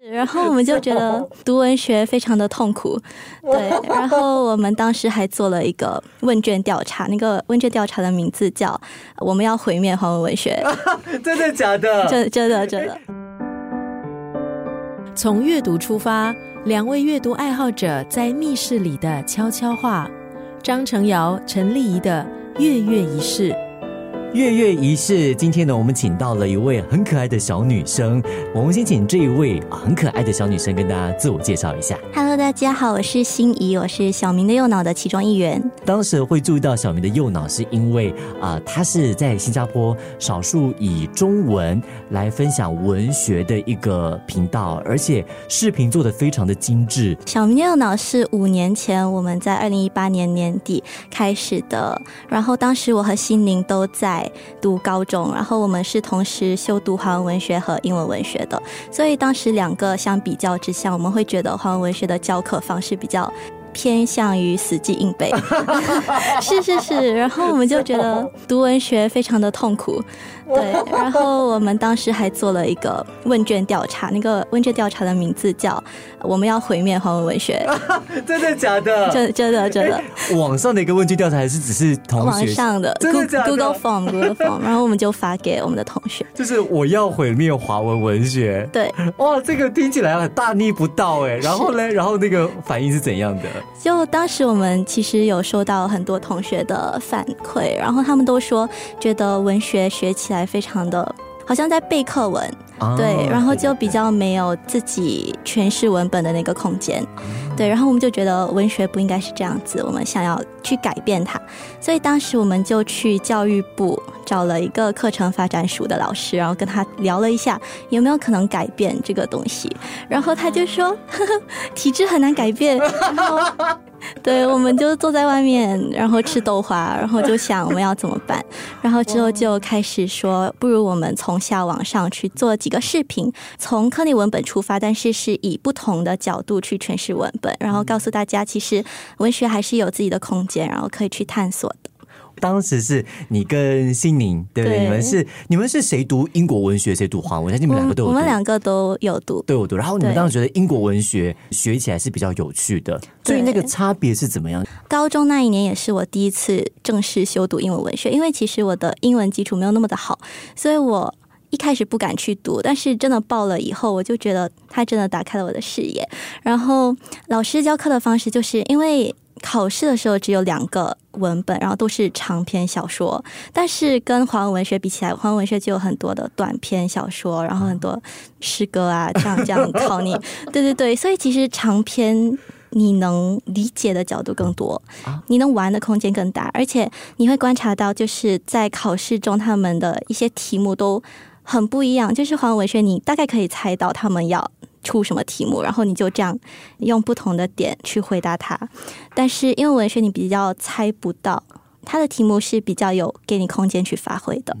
然后我们就觉得 读文学非常的痛苦，对。然后我们当时还做了一个问卷调查，那个问卷调查的名字叫“我们要毁灭华文文学 ”，真的假的？真真的真的。从阅读出发，两位阅读爱好者在密室里的悄悄话。张成尧、陈丽仪的月月仪式。月月仪式，今天呢，我们请到了一位很可爱的小女生。我们先请这一位很可爱的小女生跟大家自我介绍一下。Hello，大家好，我是心怡，我是小明的右脑的其中一员。当时会注意到小明的右脑，是因为啊，他是在新加坡少数以中文来分享文学的一个频道，而且视频做的非常的精致。小明的右脑是五年前我们在二零一八年年底开始的，然后当时我和心灵都在。读高中，然后我们是同时修读华文文学和英文文学的，所以当时两个相比较之下，我们会觉得华文文学的教课方式比较。偏向于死记硬背，是是是，然后我们就觉得读文学非常的痛苦，对，然后我们当时还做了一个问卷调查，那个问卷调查的名字叫“我们要毁灭华文文学”，真的假的？真真的真的。网上的一个问卷调查还是只是同学？网上的，真的假的？Google Form，Google Form，然后我们就发给我们的同学，就是我要毁灭华文文学。对，哇，这个听起来很大逆不道哎。然后呢，然后那个反应是怎样的？就当时我们其实有收到很多同学的反馈，然后他们都说觉得文学学起来非常的，好像在背课文，对，然后就比较没有自己诠释文本的那个空间。对，然后我们就觉得文学不应该是这样子，我们想要去改变它，所以当时我们就去教育部找了一个课程发展署的老师，然后跟他聊了一下有没有可能改变这个东西，然后他就说呵呵 体制很难改变，然后 对，我们就坐在外面，然后吃豆花，然后就想我们要怎么办，然后之后就开始说，不如我们从下往上去做几个视频，从课内文本出发，但是是以不同的角度去诠释文本。然后告诉大家，其实文学还是有自己的空间，然后可以去探索的。当时是你跟心宁，对不对？你们是你们是谁读英国文学，谁读华文？你们两个都有，我们两个都有读，都有读。然后你们当时觉得英国文学学起来是比较有趣的，所以那个差别是怎么样？高中那一年也是我第一次正式修读英文文学，因为其实我的英文基础没有那么的好，所以我。一开始不敢去读，但是真的报了以后，我就觉得他真的打开了我的视野。然后老师教课的方式，就是因为考试的时候只有两个文本，然后都是长篇小说，但是跟华文文学比起来，华文文学就有很多的短篇小说，然后很多诗歌啊，这样这样考你。对对对，所以其实长篇你能理解的角度更多，你能玩的空间更大，而且你会观察到，就是在考试中他们的一些题目都。很不一样，就是华文文学，你大概可以猜到他们要出什么题目，然后你就这样用不同的点去回答它。但是英文文学你比较猜不到，它的题目是比较有给你空间去发挥的。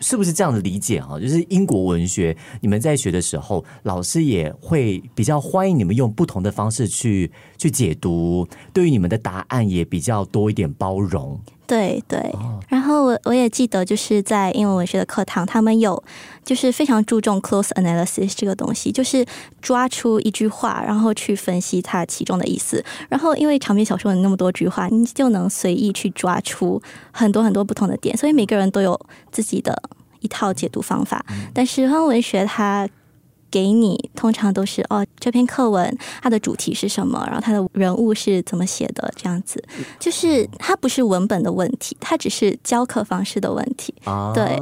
是不是这样的理解啊？就是英国文学，你们在学的时候，老师也会比较欢迎你们用不同的方式去去解读，对于你们的答案也比较多一点包容。对对，然后我我也记得，就是在英文文学的课堂，他们有就是非常注重 close analysis 这个东西，就是抓出一句话，然后去分析它其中的意思。然后因为长篇小说有那么多句话，你就能随意去抓出很多很多不同的点，所以每个人都有自己的一套解读方法。但是英文学它。给你通常都是哦，这篇课文它的主题是什么，然后它的人物是怎么写的，这样子，就是它不是文本的问题，它只是教课方式的问题啊。对，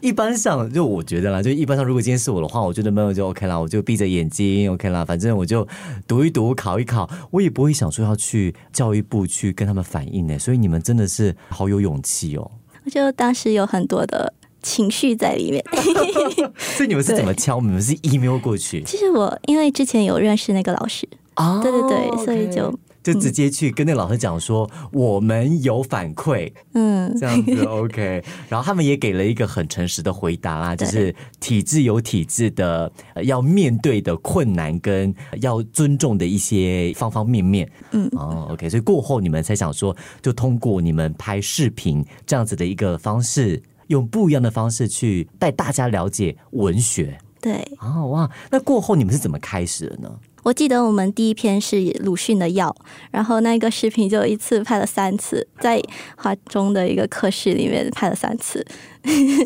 一般上就我觉得啦，就一般上如果今天是我的话，我觉得没有就 OK 啦，我就闭着眼睛 OK 啦，反正我就读一读，考一考，我也不会想说要去教育部去跟他们反映呢。所以你们真的是好有勇气哦。我就当时有很多的。情绪在里面，所以你们是怎么敲？你们是 email 过去？其实我因为之前有认识那个老师啊，对对对，所以就就直接去跟那个老师讲说，我们有反馈，嗯，这样子 OK。然后他们也给了一个很诚实的回答啊，就是体制有体制的要面对的困难跟要尊重的一些方方面面，嗯，哦 OK。所以过后你们才想说，就通过你们拍视频这样子的一个方式。用不一样的方式去带大家了解文学。对对，哦哇，那过后你们是怎么开始的呢？我记得我们第一篇是鲁迅的《药》，然后那个视频就一次拍了三次，在华中的一个课室里面拍了三次。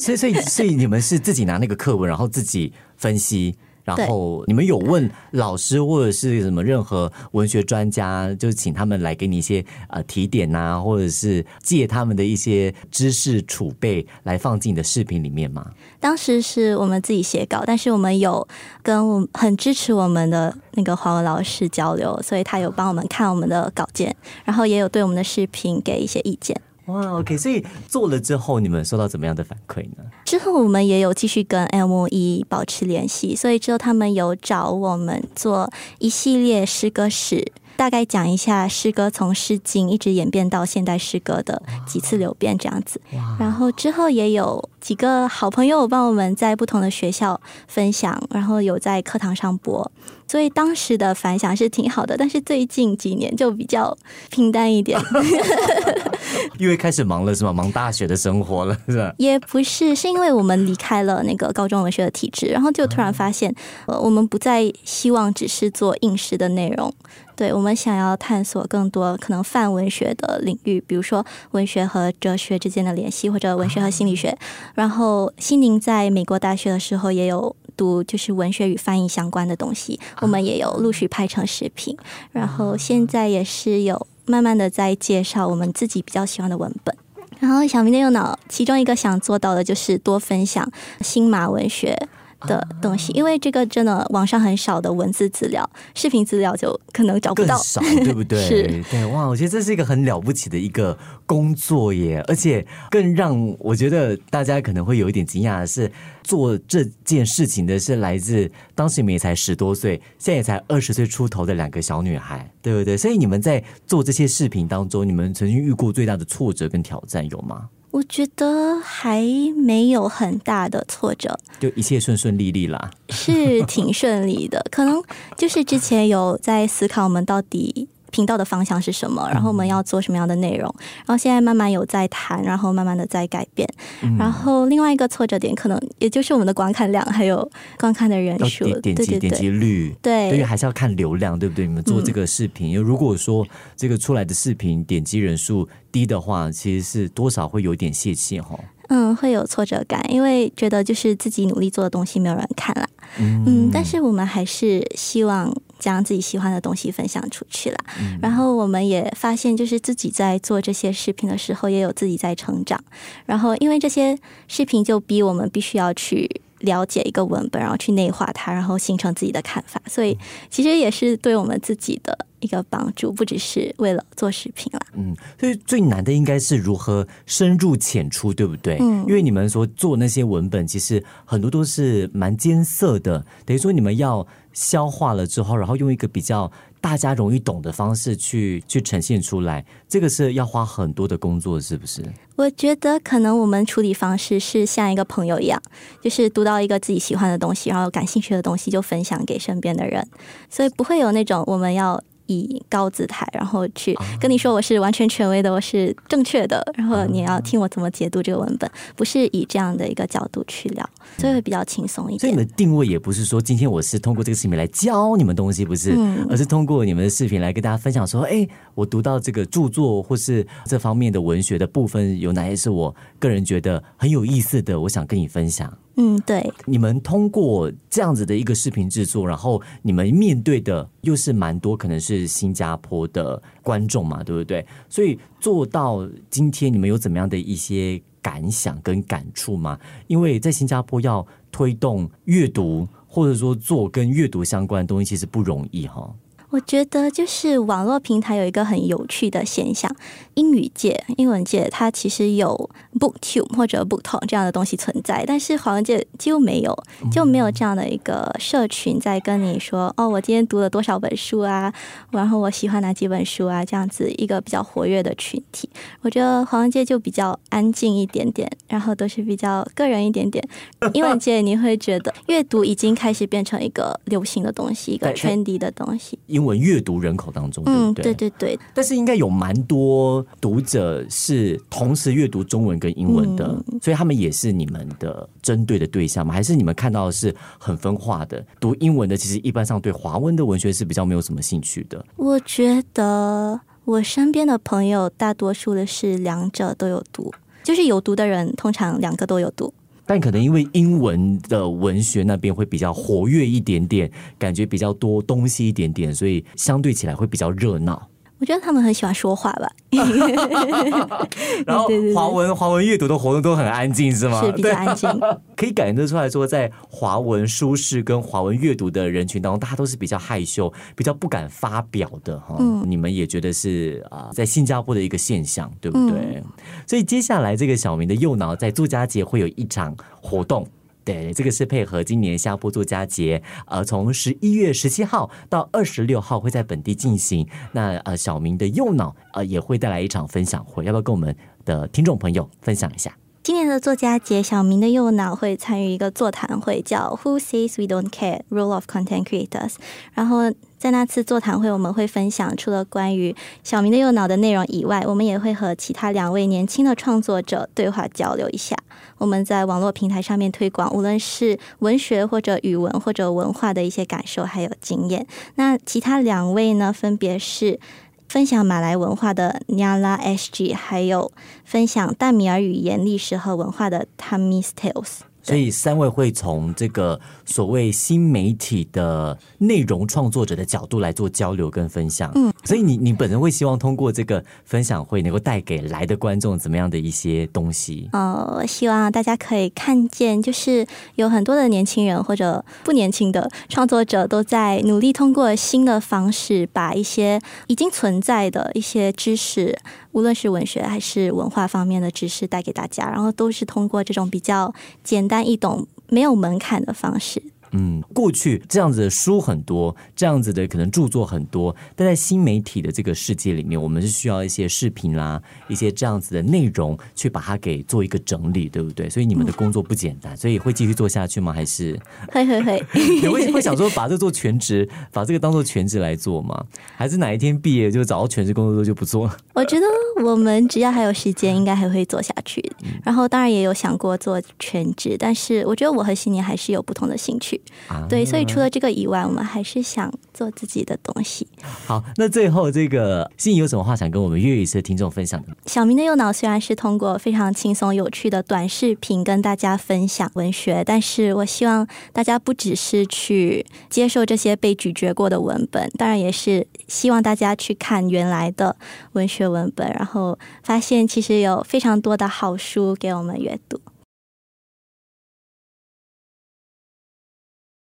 所以，所以，所以你们是自己拿那个课文，然后自己分析。然后你们有问老师或者是什么任何文学专家，就请他们来给你一些呃提点呐，或者是借他们的一些知识储备来放进你的视频里面吗？当时是我们自己写稿，但是我们有跟我很支持我们的那个华文老师交流，所以他有帮我们看我们的稿件，然后也有对我们的视频给一些意见。哇，OK，所以做了之后，你们收到怎么样的反馈呢？之后我们也有继续跟 M 一保持联系，所以之后他们有找我们做一系列诗歌史。大概讲一下诗歌从诗经一直演变到现代诗歌的几次流变这样子，然后之后也有几个好朋友帮我们在不同的学校分享，然后有在课堂上播，所以当时的反响是挺好的。但是最近几年就比较平淡一点，因为开始忙了是吗？忙大学的生活了是吧？也不是，是因为我们离开了那个高中文学的体制，然后就突然发现，呃，我们不再希望只是做应试的内容。对我们想要探索更多可能泛文学的领域，比如说文学和哲学之间的联系，或者文学和心理学。然后，心灵在美国大学的时候也有读，就是文学与翻译相关的东西，我们也有陆续拍成视频。然后现在也是有慢慢的在介绍我们自己比较喜欢的文本。然后，小明的右脑其中一个想做到的就是多分享新马文学。的东西，因为这个真的网上很少的文字资料，视频资料就可能找不到，少对不对？是，对哇，我觉得这是一个很了不起的一个工作耶，而且更让我觉得大家可能会有一点惊讶的是，做这件事情的是来自当时你们也才十多岁，现在也才二十岁出头的两个小女孩，对不对？所以你们在做这些视频当中，你们曾经遇过最大的挫折跟挑战有吗？我觉得还没有很大的挫折，就一切顺顺利利啦，是挺顺利的。可能就是之前有在思考我们到底。频道的方向是什么？然后我们要做什么样的内容？然后现在慢慢有在谈，然后慢慢的在改变。然后另外一个挫折点，可能也就是我们的观看量，还有 观看的人数、点击点击率。对，因为还是要看流量，对不对？你们做这个视频，因为如果说这个出来的视频点击人数低的话，其实是多少会有点泄气哈。嗯，会有挫折感，因为觉得就是自己努力做的东西没有人看了。嗯，但是我们还是希望。将自己喜欢的东西分享出去了，然后我们也发现，就是自己在做这些视频的时候，也有自己在成长。然后，因为这些视频就逼我们必须要去了解一个文本，然后去内化它，然后形成自己的看法。所以，其实也是对我们自己的一个帮助，不只是为了做视频了。嗯，所以最难的应该是如何深入浅出，对不对？嗯，因为你们说做那些文本，其实很多都是蛮艰涩的，等于说你们要。消化了之后，然后用一个比较大家容易懂的方式去去呈现出来，这个是要花很多的工作，是不是？我觉得可能我们处理方式是像一个朋友一样，就是读到一个自己喜欢的东西，然后感兴趣的东西就分享给身边的人，所以不会有那种我们要。以高姿态，然后去跟你说我是完全权威的，我是正确的，然后你要听我怎么解读这个文本，不是以这样的一个角度去聊，所以会比较轻松一点。所以你们定位也不是说今天我是通过这个视频来教你们东西，不是，而是通过你们的视频来跟大家分享说，哎，我读到这个著作或是这方面的文学的部分有哪些是我个人觉得很有意思的，我想跟你分享。嗯，对，你们通过这样子的一个视频制作，然后你们面对的又是蛮多，可能是新加坡的观众嘛，对不对？所以做到今天，你们有怎么样的一些感想跟感触吗？因为在新加坡要推动阅读，或者说做跟阅读相关的东西，其实不容易哈。我觉得就是网络平台有一个很有趣的现象，英语界、英文界它其实有 BookTube 或者 BookTok 这样的东西存在，但是华文界几乎没有，就没有这样的一个社群在跟你说哦，我今天读了多少本书啊，然后我喜欢哪几本书啊，这样子一个比较活跃的群体。我觉得华文界就比较安静一点点，然后都是比较个人一点点。英文界你会觉得 阅读已经开始变成一个流行的东西，一个 trendy 的东西。英文阅读人口当中，对不对？对对对。但是应该有蛮多读者是同时阅读中文跟英文的，所以他们也是你们的针对的对象吗？还是你们看到的是很分化的？读英文的其实一般上对华文的文学是比较没有什么兴趣的。我觉得我身边的朋友大多数的是两者都有读，就是有读的人通常两个都有读。但可能因为英文的文学那边会比较活跃一点点，感觉比较多东西一点点，所以相对起来会比较热闹。我觉得他们很喜欢说话吧，然后华文华文阅读的活动都很安静，是吗？是比较安静，可以感觉得出来说，在华文书适跟华文阅读的人群当中，大家都是比较害羞、比较不敢发表的哈。嗯，你们也觉得是啊，在新加坡的一个现象，对不对？所以接下来这个小明的右脑在作家节会有一场活动。对，这个是配合今年夏布作家节，呃，从十一月十七号到二十六号会在本地进行。那呃，小明的右脑呃也会带来一场分享会，要不要跟我们的听众朋友分享一下？今年的作家节，小明的右脑会参与一个座谈会，叫 Who Says We Don't Care: Role of Content Creators。然后在那次座谈会，我们会分享除了关于小明的右脑的内容以外，我们也会和其他两位年轻的创作者对话交流一下。我们在网络平台上面推广，无论是文学或者语文或者文化的一些感受还有经验。那其他两位呢，分别是。分享马来文化的 Nyala SG，还有分享淡米尔语言历史和文化的 Tamis Tales。所以三位会从这个所谓新媒体的内容创作者的角度来做交流跟分享。嗯，所以你你本人会希望通过这个分享会能够带给来的观众怎么样的一些东西？呃，我希望大家可以看见，就是有很多的年轻人或者不年轻的创作者都在努力通过新的方式，把一些已经存在的一些知识。无论是文学还是文化方面的知识带给大家，然后都是通过这种比较简单易懂、没有门槛的方式。嗯，过去这样子的书很多，这样子的可能著作很多，但在新媒体的这个世界里面，我们是需要一些视频啦，一些这样子的内容去把它给做一个整理，对不对？所以你们的工作不简单，所以会继续做下去吗？还是会 会会？你会会想说把这做全职，把这个当做全职来做吗？还是哪一天毕业就找到全职工作就不做了？我觉得我们只要还有时间，应该还会做下去。然后当然也有想过做全职，但是我觉得我和新年还是有不同的兴趣。对，所以除了这个以外，我们还是想做自己的东西。好，那最后这个心仪有什么话想跟我们粤语的听众分享的？小明的右脑虽然是通过非常轻松有趣的短视频跟大家分享文学，但是我希望大家不只是去接受这些被咀嚼过的文本，当然也是希望大家去看原来的文学文本，然后发现其实有非常多的好书给我们阅读。